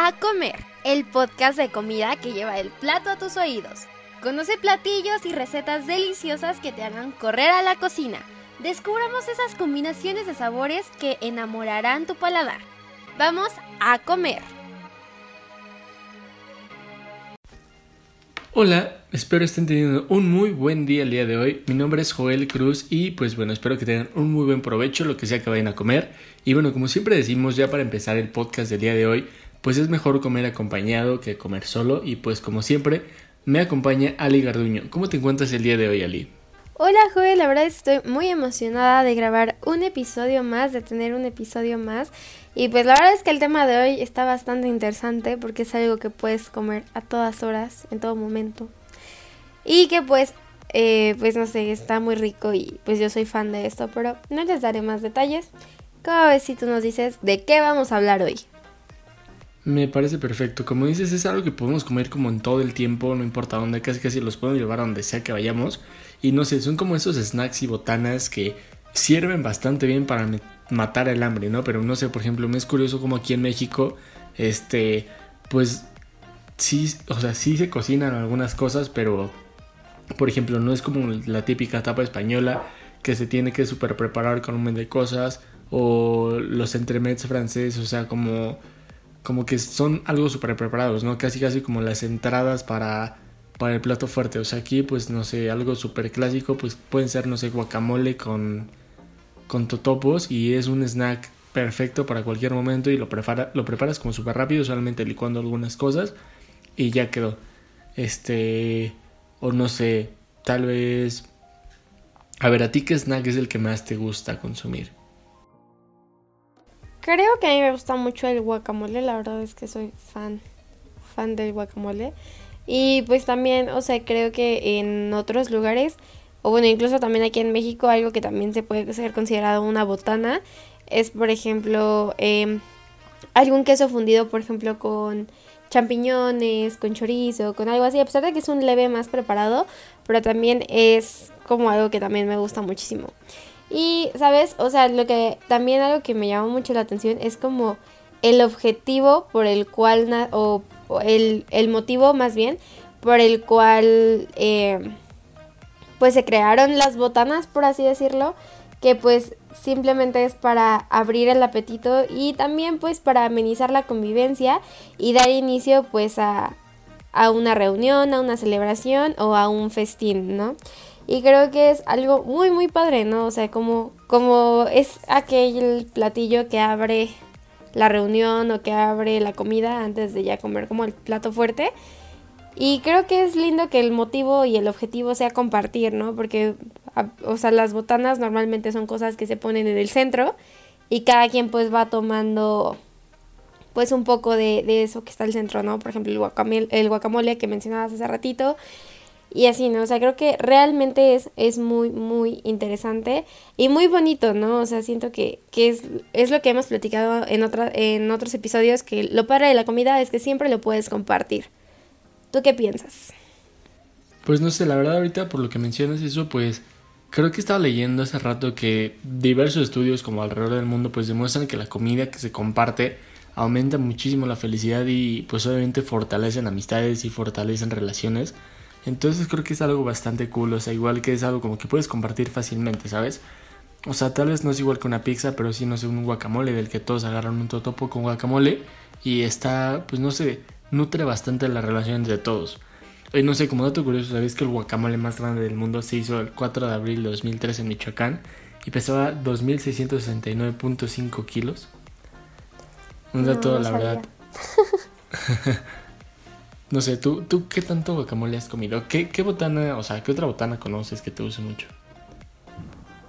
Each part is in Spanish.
A Comer, el podcast de comida que lleva el plato a tus oídos. Conoce platillos y recetas deliciosas que te hagan correr a la cocina. Descubramos esas combinaciones de sabores que enamorarán tu paladar. Vamos a comer. Hola, espero estén teniendo un muy buen día el día de hoy. Mi nombre es Joel Cruz y pues bueno, espero que tengan un muy buen provecho lo que sea que vayan a comer. Y bueno, como siempre decimos ya para empezar el podcast del día de hoy, pues es mejor comer acompañado que comer solo y pues como siempre me acompaña Ali Garduño. ¿Cómo te encuentras el día de hoy, Ali? Hola Joel, la verdad estoy muy emocionada de grabar un episodio más, de tener un episodio más. Y pues la verdad es que el tema de hoy está bastante interesante porque es algo que puedes comer a todas horas, en todo momento. Y que pues, eh, pues no sé, está muy rico y pues yo soy fan de esto, pero no les daré más detalles. Cada vez si tú nos dices de qué vamos a hablar hoy. Me parece perfecto. Como dices, es algo que podemos comer como en todo el tiempo, no importa dónde, casi casi los podemos llevar a donde sea que vayamos. Y no sé, son como esos snacks y botanas que sirven bastante bien para matar el hambre, ¿no? Pero no sé, por ejemplo, me es curioso como aquí en México, este, pues sí, o sea, sí se cocinan algunas cosas, pero, por ejemplo, no es como la típica tapa española que se tiene que super preparar con un montón de cosas, o los entremets franceses, o sea, como, como que son algo súper preparados, ¿no? Casi, casi como las entradas para para el plato fuerte. O sea, aquí, pues no sé, algo súper clásico, pues pueden ser, no sé, guacamole con, con totopos y es un snack perfecto para cualquier momento y lo, prepara, lo preparas como súper rápido, solamente licuando algunas cosas y ya quedó. Este, o no sé, tal vez... A ver, ¿a ti qué snack es el que más te gusta consumir? Creo que a mí me gusta mucho el guacamole, la verdad es que soy fan, fan del guacamole. Y pues también, o sea, creo que en otros lugares o bueno, incluso también aquí en México, algo que también se puede ser considerado una botana es, por ejemplo, em, algún queso fundido, por ejemplo, con champiñones, con chorizo, con algo así, a pesar de que es un leve más preparado, pero también es como algo que también me gusta muchísimo. Y, ¿sabes? O sea, lo que también algo que me llama mucho la atención es como el objetivo por el cual, o, el, el, motivo más bien, por el cual... Eh, pues se crearon las botanas, por así decirlo, que pues simplemente es para abrir el apetito y también pues para amenizar la convivencia y dar inicio pues a, a una reunión, a una celebración o a un festín, ¿no? Y creo que es algo muy muy padre, ¿no? O sea, como, como es aquel platillo que abre la reunión o que abre la comida antes de ya comer como el plato fuerte. Y creo que es lindo que el motivo y el objetivo sea compartir, ¿no? Porque, o sea, las botanas normalmente son cosas que se ponen en el centro y cada quien pues va tomando pues un poco de, eso que está al centro, ¿no? Por ejemplo, el guacamole, el guacamole que mencionabas hace ratito. Y así, ¿no? O sea, creo que realmente es, es muy, muy interesante y muy bonito, ¿no? O sea, siento que, que es, es lo que hemos platicado en, otra, en otros episodios, que lo padre de la comida es que siempre lo puedes compartir. ¿Tú qué piensas? Pues no sé, la verdad ahorita por lo que mencionas eso, pues creo que estaba leyendo hace rato que diversos estudios como alrededor del mundo pues demuestran que la comida que se comparte aumenta muchísimo la felicidad y pues obviamente fortalecen amistades y fortalecen relaciones. Entonces creo que es algo bastante cool, o sea, igual que es algo como que puedes compartir fácilmente, ¿sabes? O sea, tal vez no es igual que una pizza, pero sí, no sé, un guacamole del que todos agarran un totopo con guacamole y está, pues no sé, nutre bastante la relación entre todos. Y no sé, como dato curioso, ¿sabéis que el guacamole más grande del mundo se hizo el 4 de abril de 2003 en Michoacán y pesaba 2.669.5 kilos? Un dato, la verdad. no sé, ¿tú, ¿tú qué tanto guacamole has comido? ¿Qué, ¿Qué botana, o sea, qué otra botana conoces que te use mucho?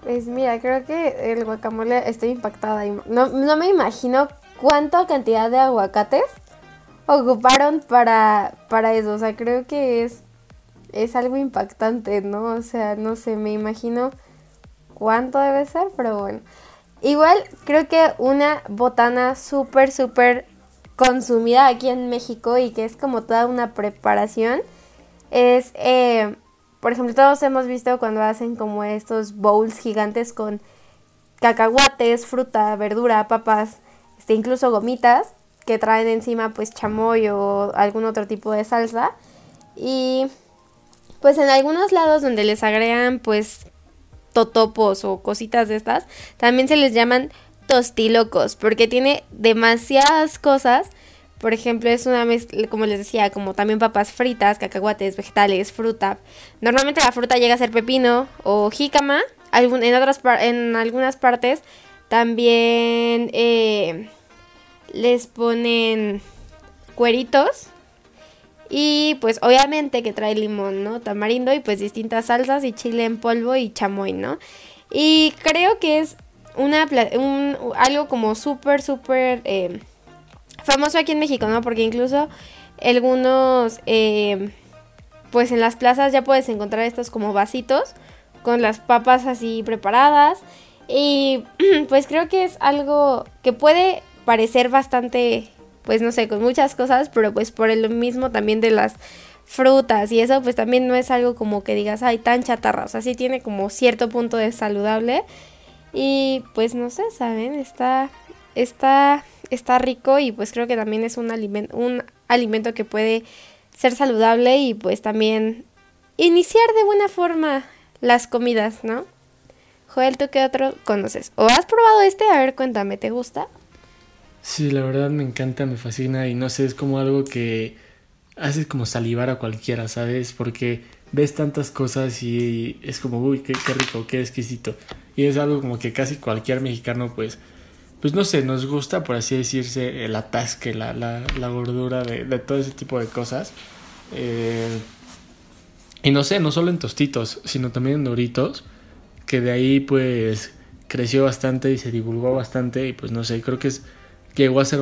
Pues mira, creo que el guacamole estoy impactada. No, no me imagino cuánta cantidad de aguacates ocuparon para, para eso. O sea, creo que es, es algo impactante, ¿no? O sea, no sé, me imagino cuánto debe ser, pero bueno. Igual creo que una botana súper, súper consumida aquí en México y que es como toda una preparación es, eh, por ejemplo, todos hemos visto cuando hacen como estos bowls gigantes con cacahuates, fruta, verdura, papas, este, incluso gomitas que traen encima pues chamoy o algún otro tipo de salsa. Y pues en algunos lados donde les agregan pues totopos o cositas de estas, también se les llaman tostilocos porque tiene demasiadas cosas. Por ejemplo, es una mezcla, como les decía, como también papas fritas, cacahuates, vegetales, fruta. Normalmente la fruta llega a ser pepino o jícama. en, otras, en algunas partes también eh, les ponen cueritos. Y pues obviamente que trae limón, ¿no? Tamarindo y pues distintas salsas y chile en polvo y chamoy, ¿no? Y creo que es una un, algo como súper, súper eh, famoso aquí en México, ¿no? Porque incluso algunos, eh, pues en las plazas ya puedes encontrar estos como vasitos con las papas así preparadas. Y pues creo que es algo que puede parecer bastante, pues no sé, con muchas cosas, pero pues por el mismo también de las frutas y eso, pues también no es algo como que digas, ay, tan chatarra, o sea, sí tiene como cierto punto de saludable. Y pues no sé, ¿saben? Está, está, está rico y pues creo que también es un un alimento que puede ser saludable y pues también iniciar de buena forma las comidas, ¿no? Joel, ¿tú qué otro conoces? ¿O has probado este? A ver, cuéntame, ¿te gusta? Sí, la verdad me encanta, me fascina y no sé, es como algo que hace como salivar a cualquiera, ¿sabes? Porque ves tantas cosas y es como, uy, qué, rico, qué exquisito. Y es algo como que casi cualquier mexicano, pues, pues no sé, nos gusta, por así decirse, el atasque, la, la, la gordura de, de, todo ese tipo de cosas. Eh, y no sé, no solo en tostitos, sino también en doritos, que de ahí pues creció bastante y se divulgó bastante y pues no sé, creo que llegó a ser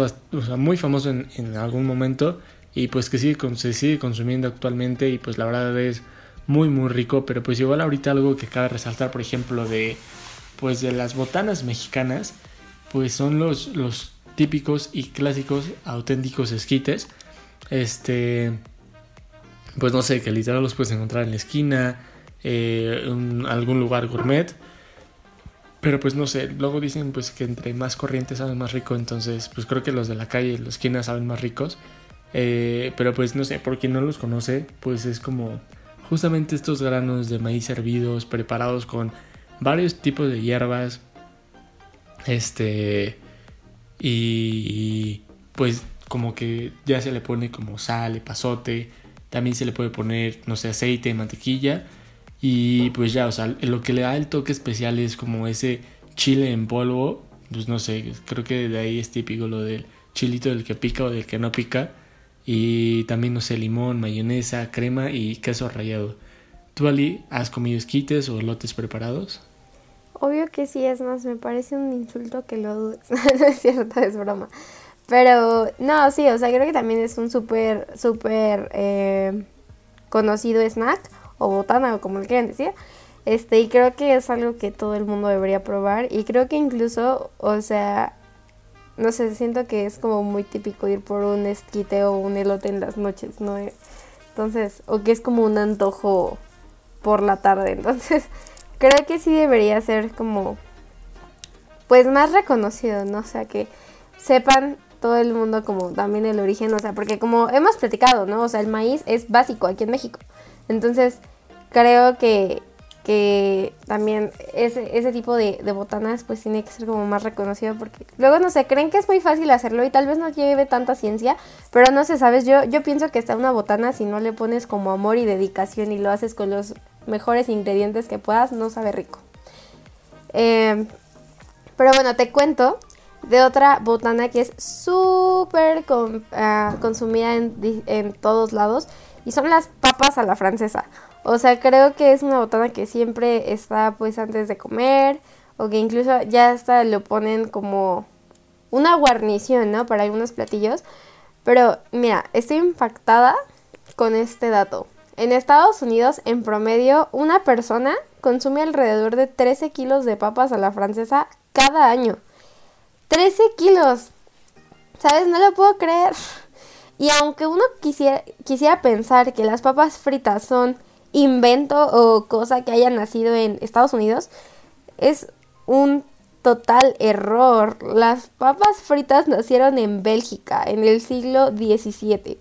muy famoso en, en, algún momento y pues que sigue, se sigue consumiendo actualmente y pues la verdad es muy muy rico, pero pues igual ahorita algo que cabe resaltar, por ejemplo, de pues de las botanas mexicanas, pues son los, los típicos y clásicos auténticos esquites. Este, pues no sé, que literal los puedes encontrar en la esquina, eh, en algún lugar gourmet. Pero pues no sé, luego dicen pues que entre más corrientes saben más rico, entonces pues creo que los de la calle y la esquina saben más ricos. Eh, pero pues no sé, por quien no los conoce, pues es como justamente estos granos de maíz hervidos, preparados con varios tipos de hierbas. Este. Y pues como que ya se le pone como sal, pasote. También se le puede poner, no sé, aceite, mantequilla. Y pues ya, o sea, lo que le da el toque especial es como ese chile en polvo. Pues no sé, creo que de ahí es típico lo del chilito del que pica o del que no pica. Y también, no sé, limón, mayonesa, crema y queso rallado. ¿Tú, Ali, has comido esquites o lotes preparados? Obvio que sí, es más, me parece un insulto que lo dudes. no es cierto, es broma. Pero, no, sí, o sea, creo que también es un súper, súper eh, conocido snack o botana o como le quieran decir. Este, y creo que es algo que todo el mundo debería probar. Y creo que incluso, o sea, no sé, siento que es como muy típico ir por un esquite o un elote en las noches, ¿no? Entonces, o que es como un antojo por la tarde. Entonces, creo que sí debería ser como, pues más reconocido, ¿no? O sea, que sepan todo el mundo como también el origen, o sea, porque como hemos platicado, ¿no? O sea, el maíz es básico aquí en México. Entonces, creo que, que también ese, ese tipo de, botanas pues tiene que ser como más reconocido porque luego no sé, creen que es muy fácil hacerlo y tal vez no lleve tanta ciencia, pero no sé, sabes, yo, yo pienso que está una botana si no le pones como amor y dedicación y lo haces con los mejores ingredientes que puedas, no sabe rico. Eh, pero bueno, te cuento de otra botana que es súper uh, consumida en todos lados y son las papas a la francesa. O sea, creo que es una botana que siempre está pues antes de comer o que incluso ya hasta lo ponen como una guarnición, ¿no? Para algunos platillos. Pero mira, estoy impactada con este dato. En Estados Unidos, en promedio, una persona consume alrededor de 13 kilos de papas a la francesa cada año. 13 kilos. ¿Sabes? No lo puedo creer. Y aunque uno quisiera, quisiera pensar que las papas fritas son invento o cosa que haya nacido en Estados Unidos, es un total error. Las papas fritas nacieron en Bélgica en el siglo XVII.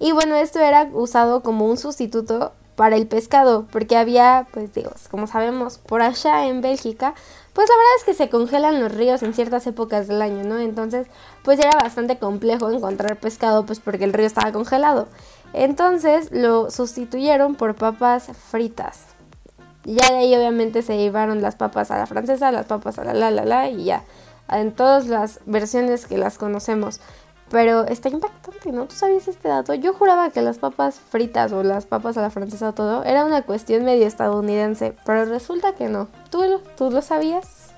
Y bueno, esto era usado como un sustituto para el pescado, porque había, pues digo, como sabemos, por allá en Bélgica, pues la verdad es que se congelan los ríos en ciertas épocas del año, ¿no? Entonces, pues era bastante complejo encontrar pescado, pues porque el río estaba congelado. Entonces lo sustituyeron por papas fritas. Ya de ahí obviamente se llevaron las papas a la francesa, las papas a la la la la y ya. En todas las versiones que las conocemos. Pero está impactante, ¿no? ¿Tú sabías este dato? Yo juraba que las papas fritas o las papas a la francesa o todo era una cuestión medio estadounidense, pero resulta que no. ¿Tú, tú lo sabías?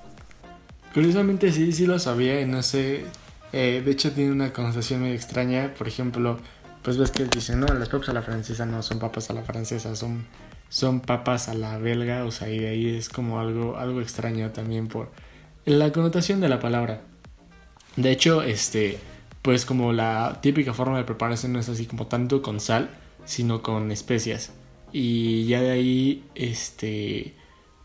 Curiosamente sí, sí lo sabía y no sé. De hecho tiene una connotación medio extraña. Por ejemplo, pues ves que dicen, no, las papas a la francesa no son papas a la francesa, son, son papas a la belga. O sea, y de ahí es como algo, algo extraño también por la connotación de la palabra. De hecho, este pues como la típica forma de prepararse no es así como tanto con sal, sino con especias. Y ya de ahí, este,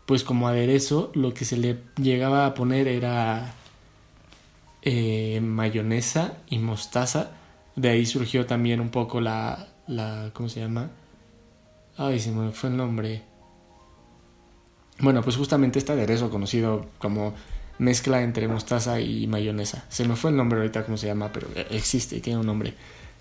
pues como aderezo, lo que se le llegaba a poner era eh, mayonesa y mostaza. De ahí surgió también un poco la, la, ¿cómo se llama? Ay, se me fue el nombre. Bueno, pues justamente este aderezo conocido como mezcla entre mostaza y mayonesa. Se me fue el nombre ahorita cómo se llama, pero existe y tiene un nombre.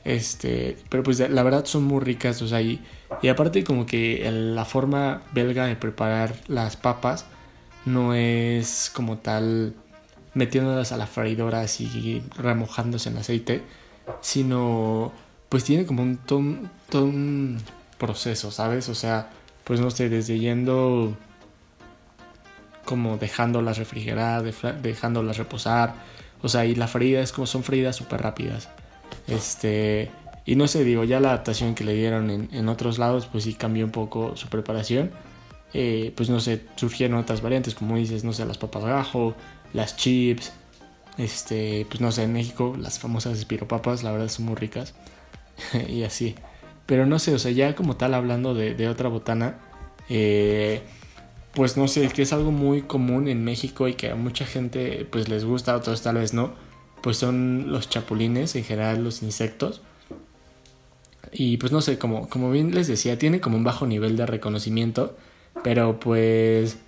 Este, pero pues la verdad son muy ricas, o y, y aparte como que la forma belga de preparar las papas no es como tal metiéndolas a la freidora así remojándose en aceite, sino pues tiene como un todo un proceso, ¿sabes? O sea, pues no sé, desde yendo como dejándolas refrigerar, dejándolas reposar. O sea, y la freída es como son fridas súper rápidas. Este, y no sé, digo, ya la adaptación que le dieron en, otros lados, pues sí cambió un poco su preparación. Eh, pues no sé, surgieron otras variantes, como dices, no sé, las papas gajo, las chips. Este, pues no sé, en México las famosas espiropapas, la verdad son muy ricas. y así. Pero no sé, o sea, ya como tal hablando de, otra botana, eh, pues no sé, que es algo muy común en México y que a mucha gente pues les gusta, a otros tal vez no, pues son los chapulines, en general los insectos. Y pues no sé, como, como bien les decía, tiene como un bajo nivel de reconocimiento, pero pues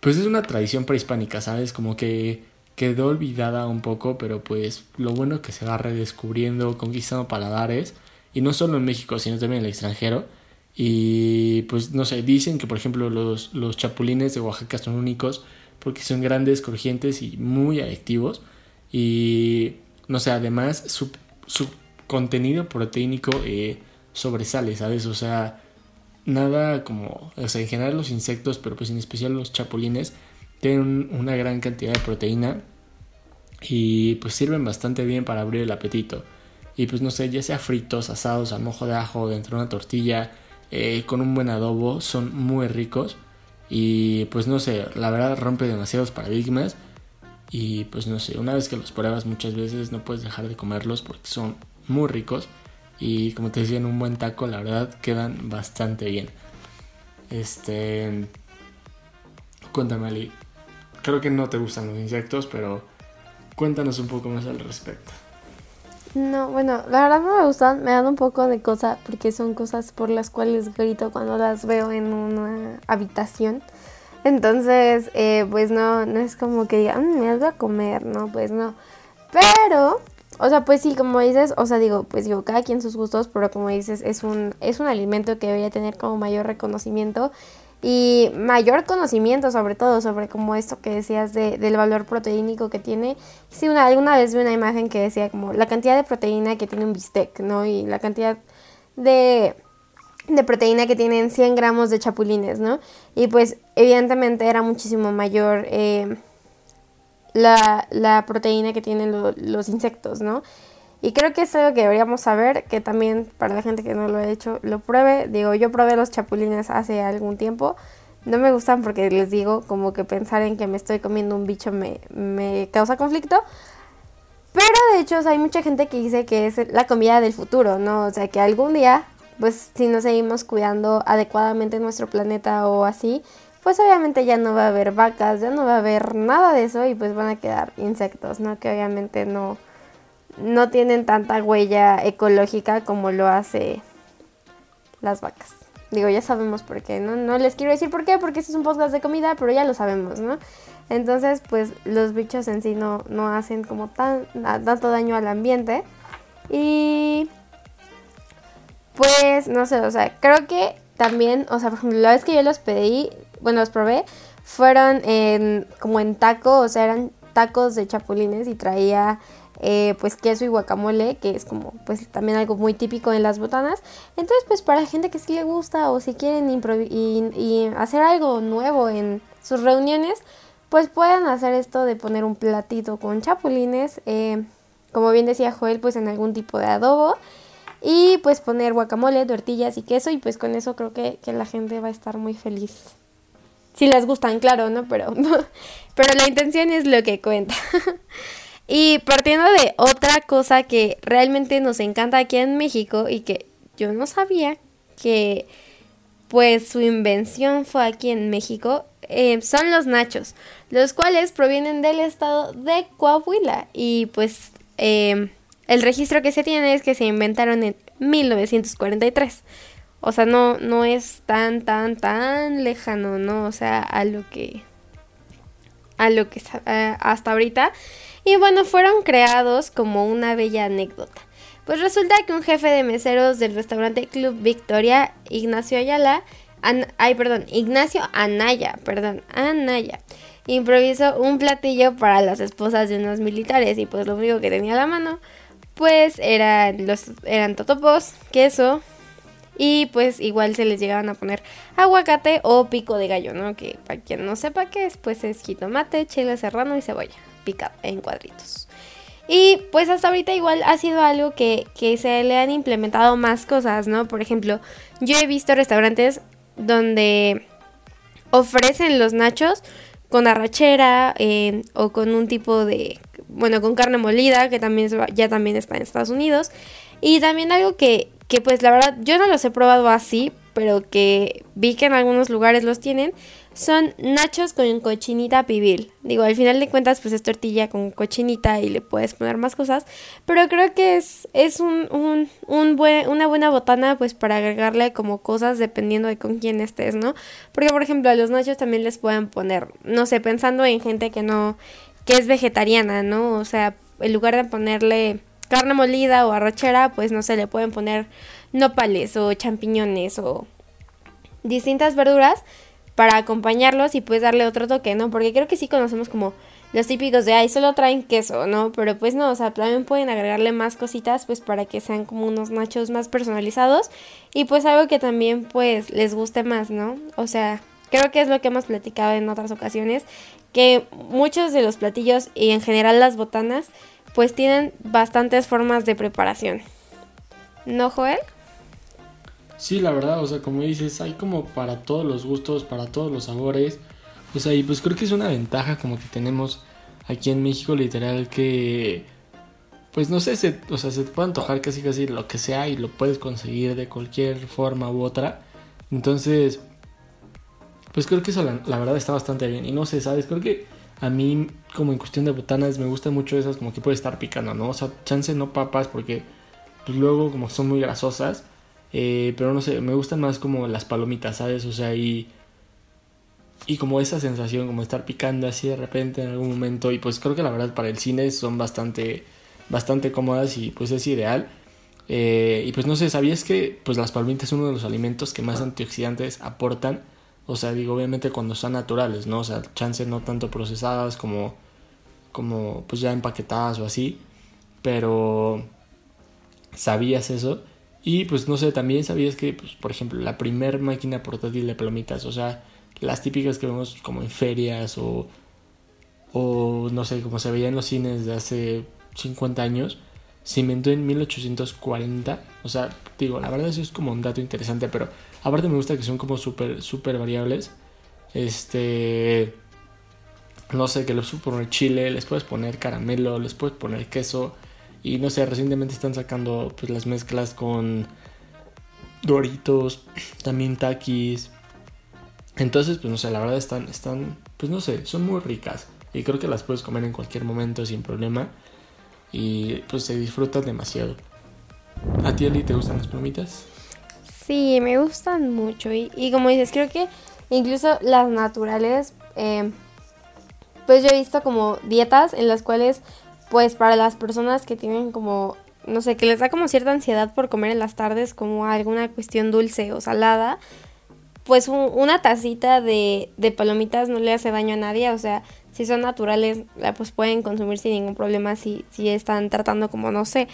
pues es una tradición prehispánica, ¿sabes? Como que quedó olvidada un poco, pero pues lo bueno que se va redescubriendo, conquistando paladares, y no solo en México, sino también en el extranjero. Y pues no sé, dicen que por ejemplo los, los chapulines de Oaxaca son únicos porque son grandes, crujientes y muy adictivos. Y no sé, además su, su contenido proteínico eh, sobresale, ¿sabes? O sea, nada como, o sea, en general los insectos, pero pues en especial los chapulines, tienen una gran cantidad de proteína y pues sirven bastante bien para abrir el apetito. Y pues no sé, ya sea fritos, asados al mojo de ajo, dentro de una tortilla, eh, con un buen adobo, son muy ricos y pues no sé, la verdad rompe demasiados paradigmas y pues no sé, una vez que los pruebas muchas veces no puedes dejar de comerlos porque son muy ricos y como te decía en un buen taco la verdad quedan bastante bien. Este... Cuéntame Ali, creo que no te gustan los insectos, pero cuéntanos un poco más al respecto. No, bueno, la verdad no me gustan, me dan un poco de cosa porque son cosas por las cuales grito cuando las veo en una habitación. Entonces, eh, pues no, no es como que diga, mm, me voy a comer, no, pues no. Pero, o sea, pues sí, como dices, o sea, digo, pues digo, cada quien sus gustos, pero como dices, es un, es un alimento que debería tener como mayor reconocimiento y mayor conocimiento sobre todo sobre como esto que decías de, del valor proteínico que tiene. Sí, una, alguna vez vi una imagen que decía como la cantidad de proteína que tiene un bistec, ¿no? Y la cantidad de, proteína que tienen 100 gramos de chapulines, ¿no? Y pues evidentemente era muchísimo mayor eh, la, proteína que tienen los insectos, ¿no? Y creo que es algo que deberíamos saber, que también para la gente que no lo ha hecho, lo pruebe. Digo, yo probé los chapulines hace algún tiempo. No me gustan porque les digo, como que pensar en que me estoy comiendo un bicho me, me causa conflicto. Pero de hecho, hay mucha gente que dice que es la comida del futuro, ¿no? O sea, que algún día, pues si nos seguimos cuidando adecuadamente nuestro planeta o así, pues obviamente ya no va a haber vacas, ya no va a haber nada de eso y pues van a quedar insectos, ¿no? Que obviamente no, no tienen tanta huella ecológica como lo hace las vacas. Digo, ya sabemos por qué, ¿no? No les quiero decir por qué, porque este es un podcast de comida, pero ya lo sabemos, ¿no? Entonces, pues los bichos en sí no, no hacen como tan, tanto daño al ambiente. Y pues, no sé, o sea, creo que también, o sea, por ejemplo, la vez que yo los pedí, bueno, los probé, fueron en, como en taco, o sea, eran tacos de chapulines y traía eh, pues queso y guacamole, que es como pues también algo muy típico en las botanas. Entonces pues para gente que sí le gusta o si quieren y, hacer algo nuevo en sus reuniones, pues pueden hacer esto de poner un platito con chapulines, eh, como bien decía Joel, pues en algún tipo de adobo. Y pues poner guacamole, tortillas y queso y pues con eso creo que, que la gente va a estar muy feliz si les gustan, claro, ¿no? Pero, pero la intención es lo que cuenta. y partiendo de otra cosa que realmente nos encanta aquí en México y que yo no sabía que pues su invención fue aquí en México, eh, son los nachos, los cuales provienen del estado de Coahuila y pues eh, el registro que se tiene es que se inventaron en 1943. O sea, no, no es tan, tan, tan lejano, ¿no? O sea, a lo que. A lo que hasta ahorita. Y bueno, fueron creados como una bella anécdota. Pues resulta que un jefe de meseros del restaurante Club Victoria, Ignacio Ayala, ay, perdón, Ignacio Anaya, perdón, Anaya, improvisó un platillo para las esposas de unos militares y pues lo único que tenía a la mano, pues eran los eran totopos, queso, y pues igual se les llegaban a poner aguacate o pico de gallo, ¿no? Que para quien no sepa qué es, pues es jitomate, chile serrano y cebolla picado en cuadritos. Y pues hasta ahorita igual ha sido algo que, se le han implementado más cosas, ¿no? Por ejemplo, yo he visto restaurantes donde ofrecen los nachos con arrachera eh, o con un tipo de, bueno, con carne molida, que también ya también está en Estados Unidos. Y también algo que, que pues la verdad yo no los he probado así, pero que vi que en algunos lugares los tienen, son nachos con cochinita pibil. Digo, al final de cuentas pues es tortilla con cochinita y le puedes poner más cosas, pero creo que es, es un, un, un buen, una buena botana pues para agregarle como cosas dependiendo de con quién estés, ¿no? Porque por ejemplo a los nachos también les pueden poner, no sé, pensando en gente que no, que es vegetariana, ¿no? O sea, en lugar de ponerle carne molida o arrochera, pues no se le pueden poner nopales o champiñones o distintas verduras para acompañarlos y pues darle otro toque, ¿no? Porque creo que sí conocemos como los típicos de, ay, solo traen queso, ¿no? Pero pues no, o sea, también pueden agregarle más cositas pues para que sean como unos nachos más personalizados y pues algo que también pues les guste más, ¿no? O sea, creo que es lo que hemos platicado en otras ocasiones, que muchos de los platillos y en general las botanas pues tienen bastantes formas de preparación. ¿No, Joel? Sí, la verdad, o sea, como dices, hay como para todos los gustos, para todos los sabores. O sea, y pues creo que es una ventaja como que tenemos aquí en México, literal, que pues no sé, se, o sea, se te puede antojar casi casi lo que sea y lo puedes conseguir de cualquier forma u otra. Entonces, pues creo que eso la, la verdad está bastante bien. Y no sé, ¿sabes? Creo que a mí, como en cuestión de botanas, me gustan mucho esas como que puede estar picando, ¿no? O sea, chance no papas porque pues luego como son muy grasosas. Eh, pero no sé, me gustan más como las palomitas, ¿sabes? O sea, y, y como esa sensación, como estar picando así de repente en algún momento. Y pues creo que la verdad para el cine son bastante, bastante cómodas y pues es ideal. Eh, y pues no sé, ¿sabías que pues las palomitas son uno de los alimentos que más antioxidantes aportan? O sea, digo, obviamente cuando son naturales, ¿no? O sea, chance no tanto procesadas como, como pues ya empaquetadas o así. Pero, ¿sabías eso? Y pues no sé, también sabías que, pues, por ejemplo, la primer máquina portátil de palomitas, o sea, las típicas que vemos como en ferias o, o no sé, como se veía en los cines de hace 50 años, se inventó en 1840. O sea, digo, la verdad eso es como un dato interesante, pero aparte me gusta que son como súper, súper variables. Este... No sé, que les puedes poner chile, les puedes poner caramelo, les puedes poner queso. Y no sé, recientemente están sacando pues las mezclas con Doritos, también Takis. Entonces, pues no sé, la verdad están, están, pues no sé, son muy ricas. Y creo que las puedes comer en cualquier momento sin problema. Y pues se disfrutan demasiado. ¿A ti, Ali, te gustan las palomitas? Sí, me gustan mucho. Y, y como dices, creo que incluso las naturales, eh, pues yo he visto como dietas en las cuales, pues para las personas que tienen como, no sé, que les da como cierta ansiedad por comer en las tardes como alguna cuestión dulce o salada, pues una tacita de, de palomitas no le hace daño a nadie, o sea, si son naturales, pues pueden consumir sin ningún problema si, si están tratando como, no sé,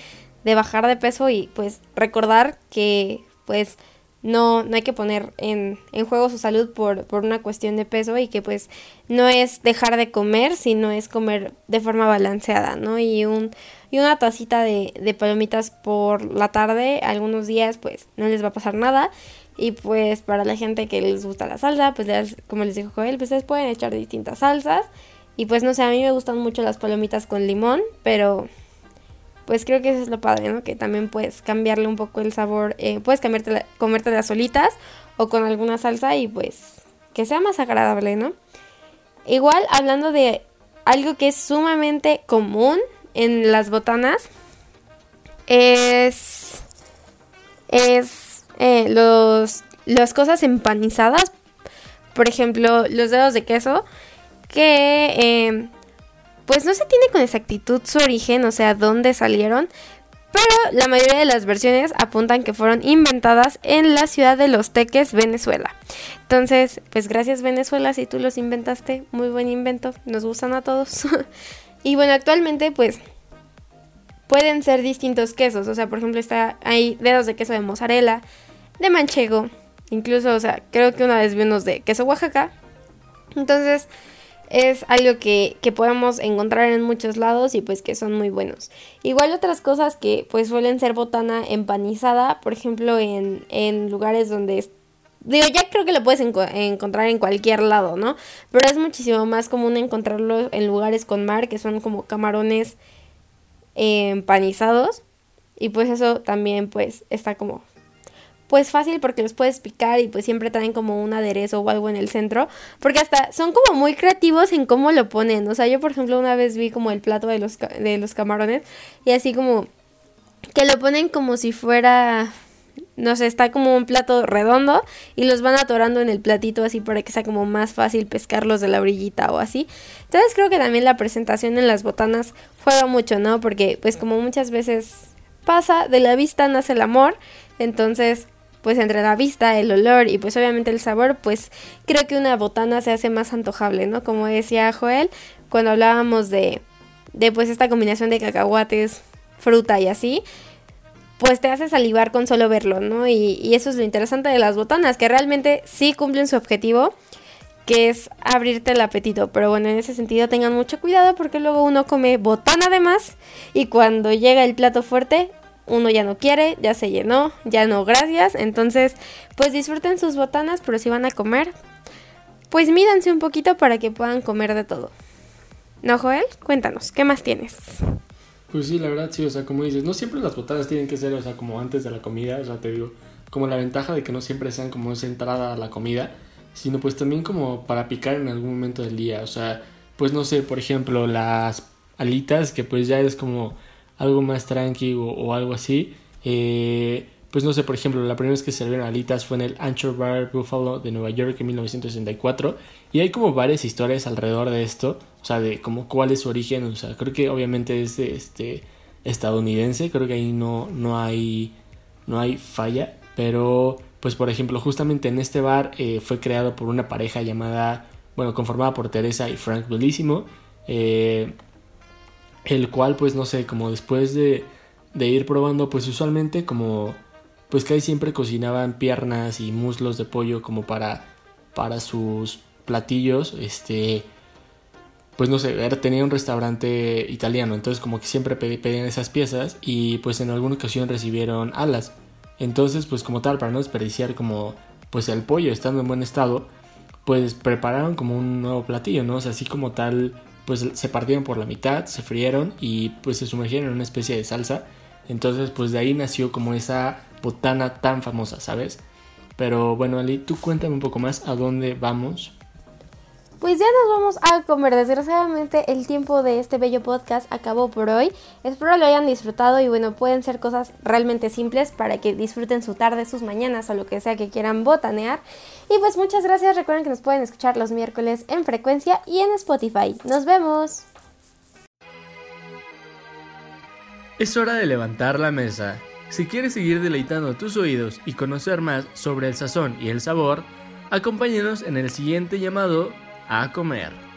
de bajar de peso y pues recordar que pues no, no hay que poner en, en juego su salud por, por, una cuestión de peso y que pues no es dejar de comer, sino es comer de forma balanceada, ¿no? Y, un, y una tacita de, de palomitas por la tarde, algunos días pues no les va a pasar nada. Y pues para la gente que les gusta la salsa, pues como les dijo Joel, pues les pueden echar distintas salsas. Y pues no sé, a mí me gustan mucho las palomitas con limón, pero pues creo que eso es lo padre, ¿no? Que también puedes cambiarle un poco el sabor, eh, puedes cambiarte comerte las solitas o con alguna salsa y pues que sea más agradable, ¿no? Igual hablando de algo que es sumamente común en las botanas es es eh, los las cosas empanizadas, por ejemplo los dedos de queso que eh, pues no se tiene con exactitud su origen, o sea, dónde salieron, pero la mayoría de las versiones apuntan que fueron inventadas en la ciudad de Los Teques, Venezuela. Entonces, pues gracias Venezuela si tú los inventaste, muy buen invento, nos gustan a todos. y bueno, actualmente pues pueden ser distintos quesos, o sea, por ejemplo, está hay dedos de queso de mozzarella, de manchego, incluso, o sea, creo que una vez vi unos de queso Oaxaca. Entonces, es algo que, podemos encontrar en muchos lados y pues que son muy buenos. Igual otras cosas que pues suelen ser botana empanizada, por ejemplo en, en lugares donde... Digo, ya creo que lo puedes encontrar en cualquier lado, ¿no? Pero es muchísimo más común encontrarlo en lugares con mar, que son como camarones empanizados. Y pues eso también pues está como pues fácil porque los puedes picar y pues siempre traen como un aderezo o algo en el centro. Porque hasta son como muy creativos en cómo lo ponen. O sea, yo por ejemplo una vez vi como el plato de los, de los camarones y así como que lo ponen como si fuera no sé, está como un plato redondo y los van atorando en el platito así para que sea como más fácil pescarlos de la orillita o así. Entonces creo que también la presentación en las botanas juega mucho, ¿no? Porque pues como muchas veces pasa, de la vista nace el amor, entonces pues entre la vista, el olor y pues obviamente el sabor, pues creo que una botana se hace más antojable, ¿no? Como decía Joel, cuando hablábamos de, de pues esta combinación de cacahuates, fruta y así, pues te hace salivar con solo verlo, ¿no? Y, y eso es lo interesante de las botanas, que realmente sí cumplen su objetivo, que es abrirte el apetito. Pero bueno, en ese sentido tengan mucho cuidado porque luego uno come botana además y cuando llega el plato fuerte uno ya no quiere, ya se llenó, ya no gracias. Entonces, pues disfruten sus botanas, pero si van a comer, pues mídanse un poquito para que puedan comer de todo. ¿No, Joel? Cuéntanos, ¿qué más tienes? Pues sí, la verdad sí, o sea, como dices, no siempre las botanas tienen que ser, o sea, como antes de la comida, o sea, te digo, como la ventaja de que no siempre sean como esa entrada a la comida, sino pues también como para picar en algún momento del día, o sea, pues no sé, por ejemplo, las alitas, que pues ya es como algo más tranqui o, algo así. Eh, pues no sé, por ejemplo, la primera vez que se vieron alitas fue en el Anchor Bar Buffalo de Nueva York en 1964. Y hay como varias historias alrededor de esto. O sea, de como cuál es su origen. O sea, creo que obviamente es este, estadounidense. Creo que ahí no, no, hay, no hay falla. Pero, pues por ejemplo, justamente en este bar eh, fue creado por una pareja llamada, bueno, conformada por Teresa y Frank Bellissimo. Eh, el cual pues no sé, como después de, de ir probando pues usualmente como pues casi siempre cocinaban piernas y muslos de pollo como para para sus platillos, este pues no sé, tenía un restaurante italiano, entonces como que siempre pedían esas piezas y pues en alguna ocasión recibieron alas. Entonces, pues como tal, para no desperdiciar como pues el pollo estando en buen estado, pues prepararon como un nuevo platillo, ¿no? O sea, así como tal pues se partieron por la mitad, se frieron y pues se sumergieron en una especie de salsa. Entonces pues de ahí nació como esa botana tan famosa, ¿sabes? Pero bueno, Ali, tú cuéntame un poco más a dónde vamos. Pues ya nos vamos a comer. Desgraciadamente el tiempo de este bello podcast acabó por hoy. Espero lo hayan disfrutado y bueno, pueden ser cosas realmente simples para que disfruten su tarde, sus mañanas o lo que sea que quieran botanear. Y pues muchas gracias. Recuerden que nos pueden escuchar los miércoles en frecuencia y en Spotify. Nos vemos. Es hora de levantar la mesa. Si quieres seguir deleitando tus oídos y conocer más sobre el sazón y el sabor, acompáñenos en el siguiente llamado a comer.